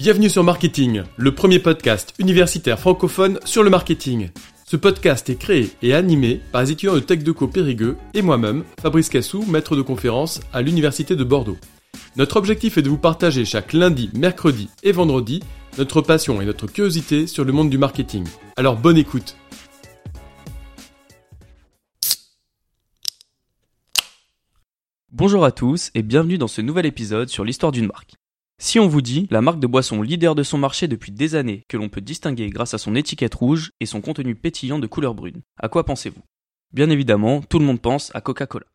Bienvenue sur Marketing, le premier podcast universitaire francophone sur le marketing. Ce podcast est créé et animé par les étudiants de TechDeco Périgueux et moi-même, Fabrice Cassou, maître de conférence à l'Université de Bordeaux. Notre objectif est de vous partager chaque lundi, mercredi et vendredi notre passion et notre curiosité sur le monde du marketing. Alors bonne écoute Bonjour à tous et bienvenue dans ce nouvel épisode sur l'histoire d'une marque. Si on vous dit la marque de boisson leader de son marché depuis des années, que l'on peut distinguer grâce à son étiquette rouge et son contenu pétillant de couleur brune, à quoi pensez-vous? Bien évidemment, tout le monde pense à Coca-Cola.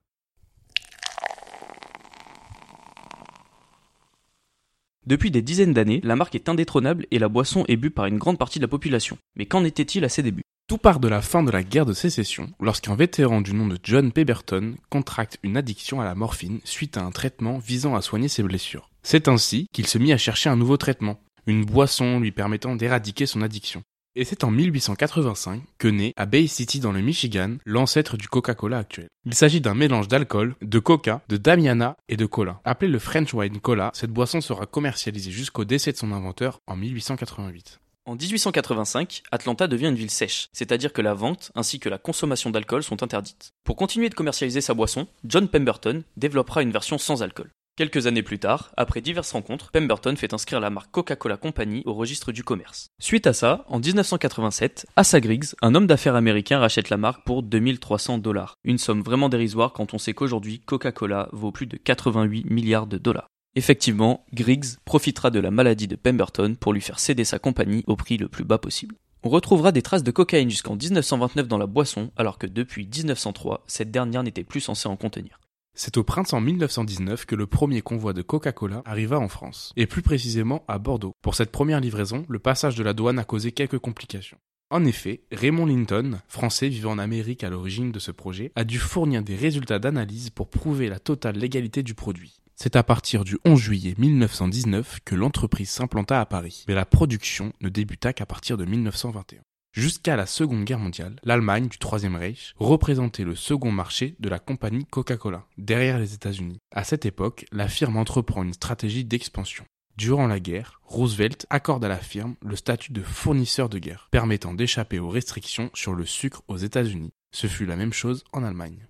Depuis des dizaines d'années, la marque est indétrônable et la boisson est bue par une grande partie de la population. Mais qu'en était-il à ses débuts? Tout part de la fin de la guerre de sécession, lorsqu'un vétéran du nom de John Pemberton contracte une addiction à la morphine suite à un traitement visant à soigner ses blessures. C'est ainsi qu'il se mit à chercher un nouveau traitement, une boisson lui permettant d'éradiquer son addiction. Et c'est en 1885 que naît à Bay City dans le Michigan l'ancêtre du Coca-Cola actuel. Il s'agit d'un mélange d'alcool, de coca, de damiana et de cola. Appelé le French Wine Cola, cette boisson sera commercialisée jusqu'au décès de son inventeur en 1888. En 1885, Atlanta devient une ville sèche, c'est-à-dire que la vente ainsi que la consommation d'alcool sont interdites. Pour continuer de commercialiser sa boisson, John Pemberton développera une version sans alcool. Quelques années plus tard, après diverses rencontres, Pemberton fait inscrire la marque Coca-Cola Company au registre du commerce. Suite à ça, en 1987, Asa Griggs, un homme d'affaires américain, rachète la marque pour 2300 dollars. Une somme vraiment dérisoire quand on sait qu'aujourd'hui Coca-Cola vaut plus de 88 milliards de dollars. Effectivement, Griggs profitera de la maladie de Pemberton pour lui faire céder sa compagnie au prix le plus bas possible. On retrouvera des traces de cocaïne jusqu'en 1929 dans la boisson, alors que depuis 1903, cette dernière n'était plus censée en contenir. C'est au printemps 1919 que le premier convoi de Coca-Cola arriva en France, et plus précisément à Bordeaux. Pour cette première livraison, le passage de la douane a causé quelques complications. En effet, Raymond Linton, français vivant en Amérique à l'origine de ce projet, a dû fournir des résultats d'analyse pour prouver la totale légalité du produit. C'est à partir du 11 juillet 1919 que l'entreprise s'implanta à Paris, mais la production ne débuta qu'à partir de 1921. Jusqu'à la Seconde Guerre mondiale, l'Allemagne du Troisième Reich représentait le second marché de la compagnie Coca-Cola, derrière les États-Unis. À cette époque, la firme entreprend une stratégie d'expansion. Durant la guerre, Roosevelt accorde à la firme le statut de fournisseur de guerre, permettant d'échapper aux restrictions sur le sucre aux États-Unis. Ce fut la même chose en Allemagne.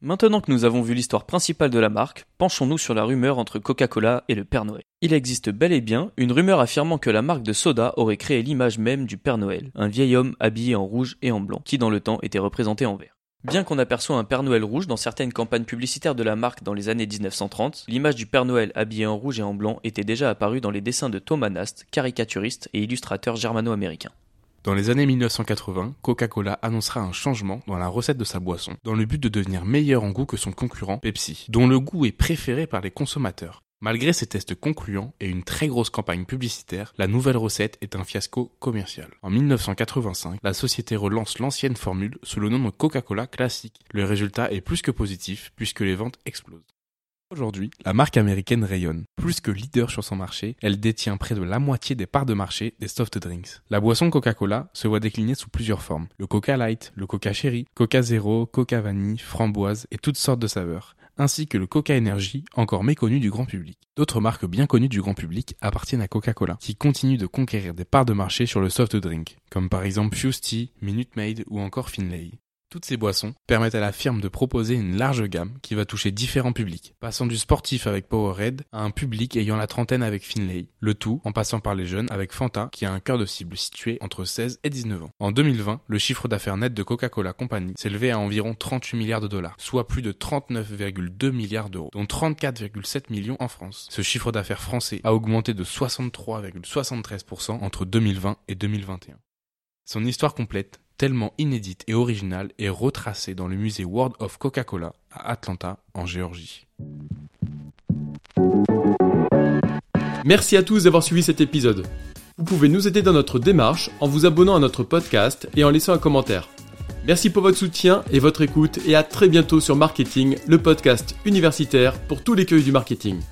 Maintenant que nous avons vu l'histoire principale de la marque, penchons-nous sur la rumeur entre Coca-Cola et le Père Noël. Il existe bel et bien une rumeur affirmant que la marque de soda aurait créé l'image même du Père Noël, un vieil homme habillé en rouge et en blanc, qui dans le temps était représenté en vert. Bien qu'on aperçoit un Père Noël rouge dans certaines campagnes publicitaires de la marque dans les années 1930, l'image du Père Noël habillé en rouge et en blanc était déjà apparue dans les dessins de Thomas Nast, caricaturiste et illustrateur germano-américain. Dans les années 1980, Coca-Cola annoncera un changement dans la recette de sa boisson, dans le but de devenir meilleur en goût que son concurrent Pepsi, dont le goût est préféré par les consommateurs. Malgré ces tests concluants et une très grosse campagne publicitaire, la nouvelle recette est un fiasco commercial. En 1985, la société relance l'ancienne formule sous le nom de Coca-Cola Classic. Le résultat est plus que positif puisque les ventes explosent. Aujourd'hui, la marque américaine rayonne. Plus que leader sur son marché, elle détient près de la moitié des parts de marché des soft drinks. La boisson Coca-Cola se voit décliner sous plusieurs formes. Le Coca Light, le Coca Cherry, Coca Zero, Coca Vanille, framboise et toutes sortes de saveurs ainsi que le Coca Energy, encore méconnu du grand public. D'autres marques bien connues du grand public appartiennent à Coca-Cola, qui continue de conquérir des parts de marché sur le soft drink, comme par exemple Fuse Tea, Minute Maid ou encore Finlay. Toutes ces boissons permettent à la firme de proposer une large gamme qui va toucher différents publics, passant du sportif avec Powerade à un public ayant la trentaine avec Finlay, le tout en passant par les jeunes avec Fanta qui a un cœur de cible situé entre 16 et 19 ans. En 2020, le chiffre d'affaires net de Coca-Cola Company s'élevait à environ 38 milliards de dollars, soit plus de 39,2 milliards d'euros, dont 34,7 millions en France. Ce chiffre d'affaires français a augmenté de 63,73% entre 2020 et 2021. Son histoire complète tellement inédite et originale est retracée dans le musée World of Coca-Cola à Atlanta, en Géorgie. Merci à tous d'avoir suivi cet épisode. Vous pouvez nous aider dans notre démarche en vous abonnant à notre podcast et en laissant un commentaire. Merci pour votre soutien et votre écoute et à très bientôt sur Marketing, le podcast universitaire pour tous les cueils du marketing.